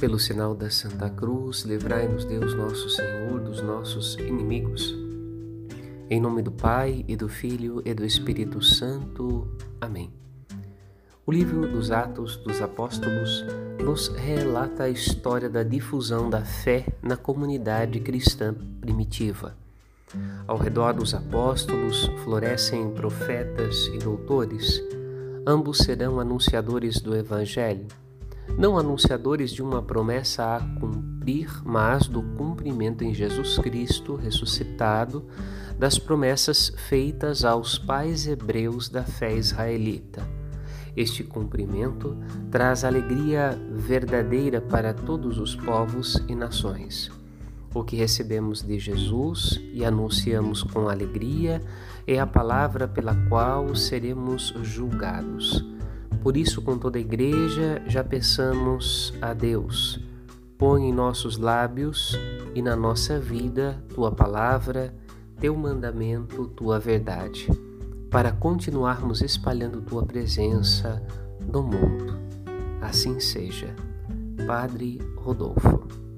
Pelo sinal da Santa Cruz, livrai-nos Deus nosso Senhor dos nossos inimigos. Em nome do Pai e do Filho e do Espírito Santo. Amém. O livro dos Atos dos Apóstolos nos relata a história da difusão da fé na comunidade cristã primitiva. Ao redor dos apóstolos florescem profetas e doutores. Ambos serão anunciadores do Evangelho não anunciadores de uma promessa a cumprir, mas do cumprimento em Jesus Cristo ressuscitado das promessas feitas aos pais hebreus da fé israelita. Este cumprimento traz alegria verdadeira para todos os povos e nações. O que recebemos de Jesus e anunciamos com alegria é a palavra pela qual seremos julgados. Por isso, com toda a igreja, já peçamos a Deus: põe em nossos lábios e na nossa vida tua palavra, teu mandamento, tua verdade, para continuarmos espalhando tua presença no mundo. Assim seja. Padre Rodolfo.